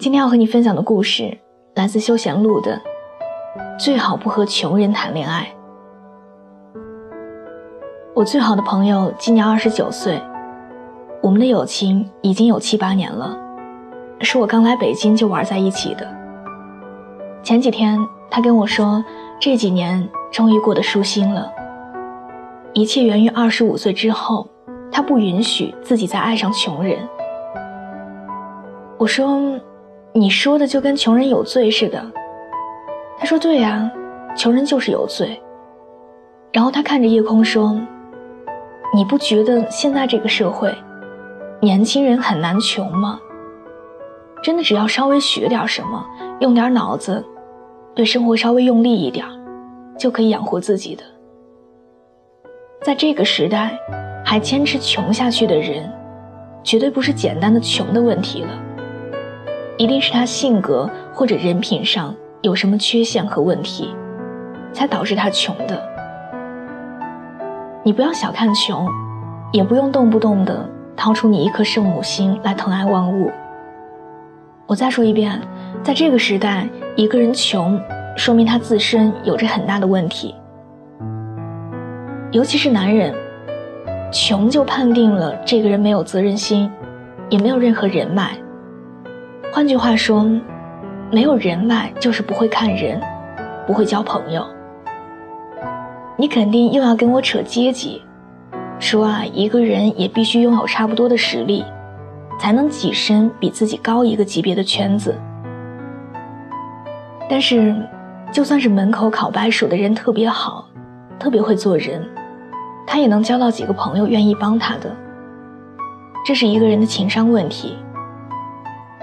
今天要和你分享的故事来自休闲录的，最好不和穷人谈恋爱。我最好的朋友今年二十九岁，我们的友情已经有七八年了，是我刚来北京就玩在一起的。前几天他跟我说，这几年终于过得舒心了，一切源于二十五岁之后，他不允许自己再爱上穷人。我说。你说的就跟穷人有罪似的。他说：“对呀，穷人就是有罪。”然后他看着夜空说：“你不觉得现在这个社会，年轻人很难穷吗？真的只要稍微学点什么，用点脑子，对生活稍微用力一点，就可以养活自己的。在这个时代，还坚持穷下去的人，绝对不是简单的穷的问题了。”一定是他性格或者人品上有什么缺陷和问题，才导致他穷的。你不要小看穷，也不用动不动的掏出你一颗圣母心来疼爱万物。我再说一遍，在这个时代，一个人穷，说明他自身有着很大的问题。尤其是男人，穷就判定了这个人没有责任心，也没有任何人脉。换句话说，没有人脉就是不会看人，不会交朋友。你肯定又要跟我扯阶级，说啊，一个人也必须拥有差不多的实力，才能跻身比自己高一个级别的圈子。但是，就算是门口烤白薯的人特别好，特别会做人，他也能交到几个朋友愿意帮他的。这是一个人的情商问题。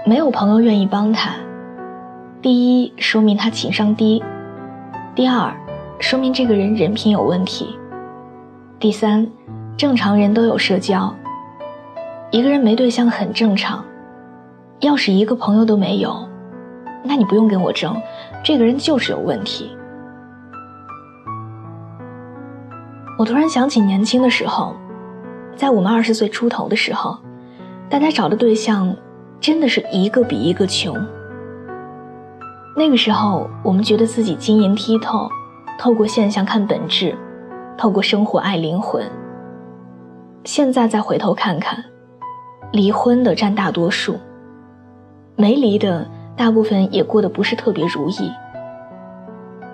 没有朋友愿意帮他，第一说明他情商低，第二说明这个人人品有问题，第三，正常人都有社交，一个人没对象很正常，要是一个朋友都没有，那你不用跟我争，这个人就是有问题。我突然想起年轻的时候，在我们二十岁出头的时候，大家找的对象。真的是一个比一个穷。那个时候，我们觉得自己晶莹剔透，透过现象看本质，透过生活爱灵魂。现在再回头看看，离婚的占大多数，没离的大部分也过得不是特别如意，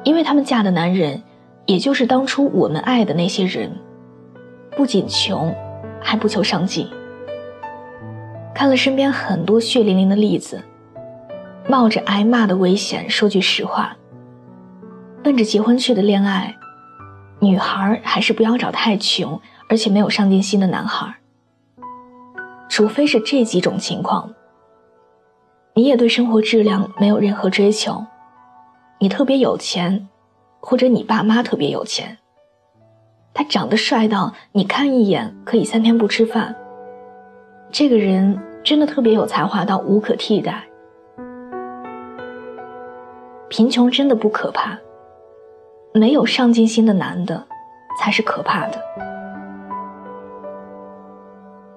因为他们嫁的男人，也就是当初我们爱的那些人，不仅穷，还不求上进。看了身边很多血淋淋的例子，冒着挨骂的危险说句实话，奔着结婚去的恋爱，女孩还是不要找太穷而且没有上进心的男孩。除非是这几种情况，你也对生活质量没有任何追求，你特别有钱，或者你爸妈特别有钱，他长得帅到你看一眼可以三天不吃饭。这个人真的特别有才华到无可替代。贫穷真的不可怕，没有上进心的男的才是可怕的。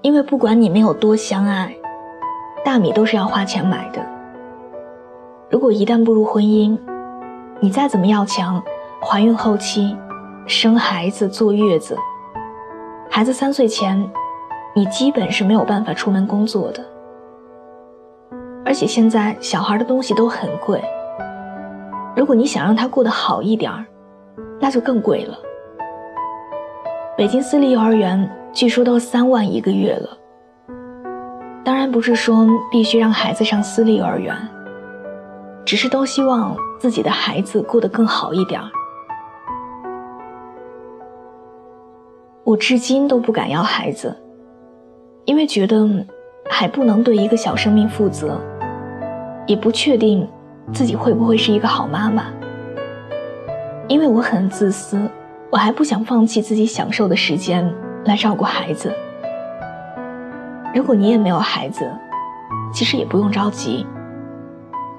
因为不管你们有多相爱，大米都是要花钱买的。如果一旦步入婚姻，你再怎么要强，怀孕后期，生孩子坐月子，孩子三岁前。你基本是没有办法出门工作的，而且现在小孩的东西都很贵。如果你想让他过得好一点儿，那就更贵了。北京私立幼儿园据说都三万一个月了。当然不是说必须让孩子上私立幼儿园，只是都希望自己的孩子过得更好一点儿。我至今都不敢要孩子。因为觉得还不能对一个小生命负责，也不确定自己会不会是一个好妈妈，因为我很自私，我还不想放弃自己享受的时间来照顾孩子。如果你也没有孩子，其实也不用着急。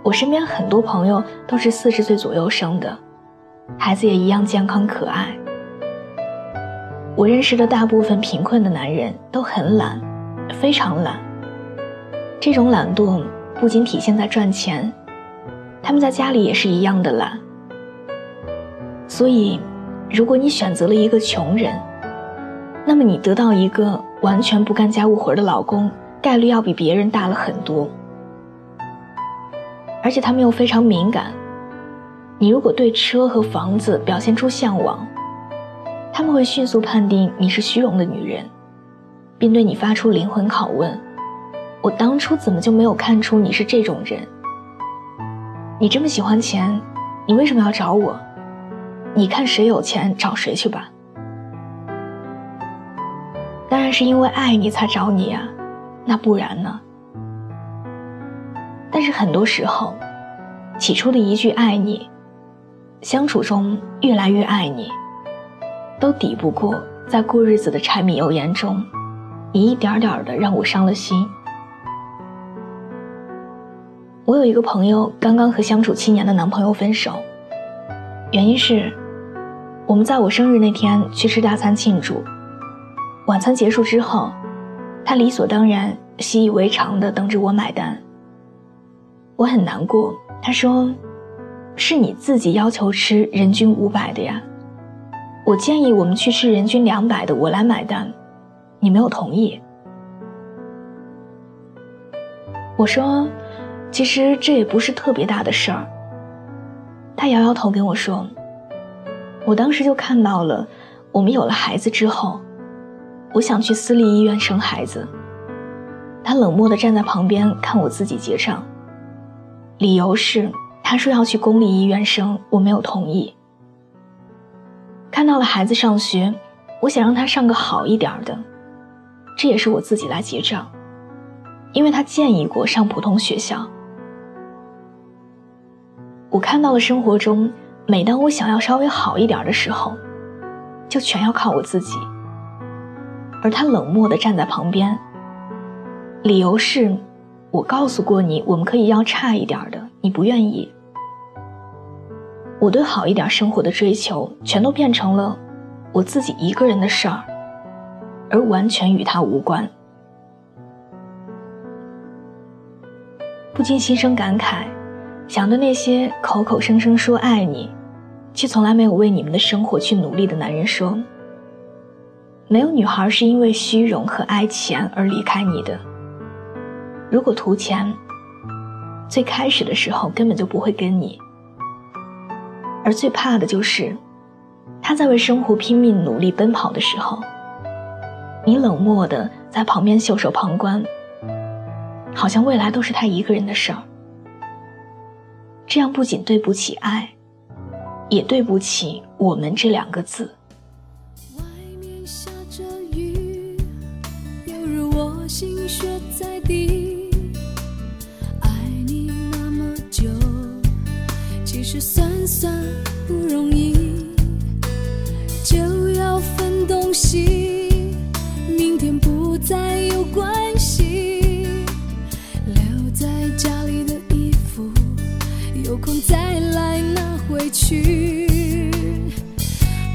我身边很多朋友都是四十岁左右生的，孩子也一样健康可爱。我认识的大部分贫困的男人都很懒，非常懒。这种懒惰不仅体现在赚钱，他们在家里也是一样的懒。所以，如果你选择了一个穷人，那么你得到一个完全不干家务活的老公，概率要比别人大了很多。而且他们又非常敏感，你如果对车和房子表现出向往。他们会迅速判定你是虚荣的女人，并对你发出灵魂拷问：“我当初怎么就没有看出你是这种人？你这么喜欢钱，你为什么要找我？你看谁有钱找谁去吧。当然是因为爱你才找你呀，那不然呢？但是很多时候，起初的一句爱你，相处中越来越爱你。”都抵不过在过日子的柴米油盐中，你一点点的让我伤了心。我有一个朋友，刚刚和相处七年的男朋友分手，原因是我们在我生日那天去吃大餐庆祝，晚餐结束之后，他理所当然、习以为常的等着我买单。我很难过，他说：“是你自己要求吃人均五百的呀。”我建议我们去吃人均两百的，我来买单，你没有同意。我说，其实这也不是特别大的事儿。他摇摇头跟我说，我当时就看到了，我们有了孩子之后，我想去私立医院生孩子。他冷漠的站在旁边看我自己结账，理由是他说要去公立医院生，我没有同意。看到了孩子上学，我想让他上个好一点的，这也是我自己来结账，因为他建议过上普通学校。我看到了生活中，每当我想要稍微好一点的时候，就全要靠我自己，而他冷漠的站在旁边，理由是，我告诉过你我们可以要差一点的，你不愿意。我对好一点生活的追求，全都变成了我自己一个人的事儿，而完全与他无关。不禁心生感慨，想对那些口口声声说爱你，却从来没有为你们的生活去努力的男人说：没有女孩是因为虚荣和爱钱而离开你的。如果图钱，最开始的时候根本就不会跟你。而最怕的就是，他在为生活拼命努力奔跑的时候，你冷漠的在旁边袖手旁观，好像未来都是他一个人的事儿。这样不仅对不起爱，也对不起我们这两个字。外面下着雨，犹如我心血在滴。爱你那么久，其实算算不容易，就要分东西。再有关系。留在家里的衣服有空再来拿回去。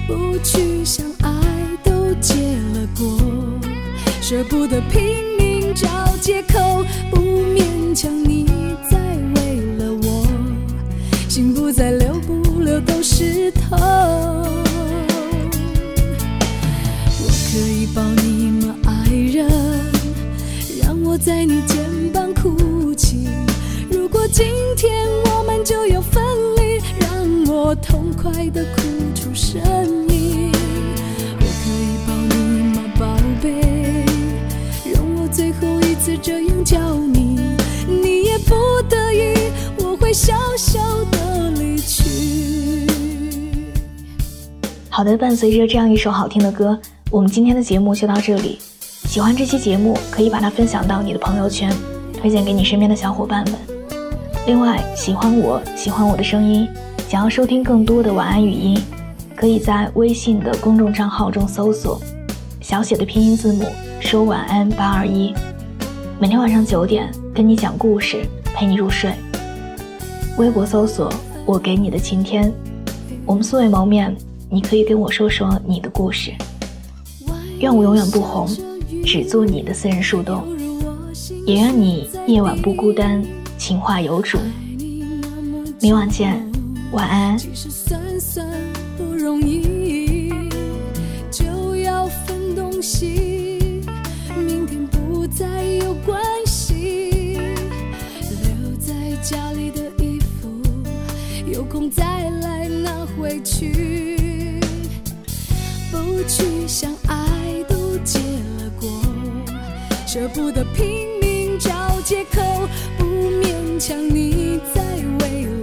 不去想爱都结了果舍不得拼命找借口。在你肩膀哭泣。如果今天我们就要分离。让我痛快的哭出声音，我可以抱你吗，宝贝？容我最后一次这样叫你，你也不得已，我会笑笑的离去。好的，伴随着这样一首好听的歌，我们今天的节目就到这里。喜欢这期节目，可以把它分享到你的朋友圈，推荐给你身边的小伙伴们。另外，喜欢我喜欢我的声音，想要收听更多的晚安语音，可以在微信的公众账号中搜索小写的拼音字母说晚安八二一，每天晚上九点跟你讲故事，陪你入睡。微博搜索我给你的晴天，我们素未谋面，你可以跟我说说你的故事。愿我永远不红，只做你的私人树洞，也愿你夜晚不孤单。情话有主，明晚见，晚安。其实算算不容易，就要分东西，明天不再有关系。留在家里的衣服，有空再来拿回去。不去想，舍不得拼命找借口。不勉强你再为我，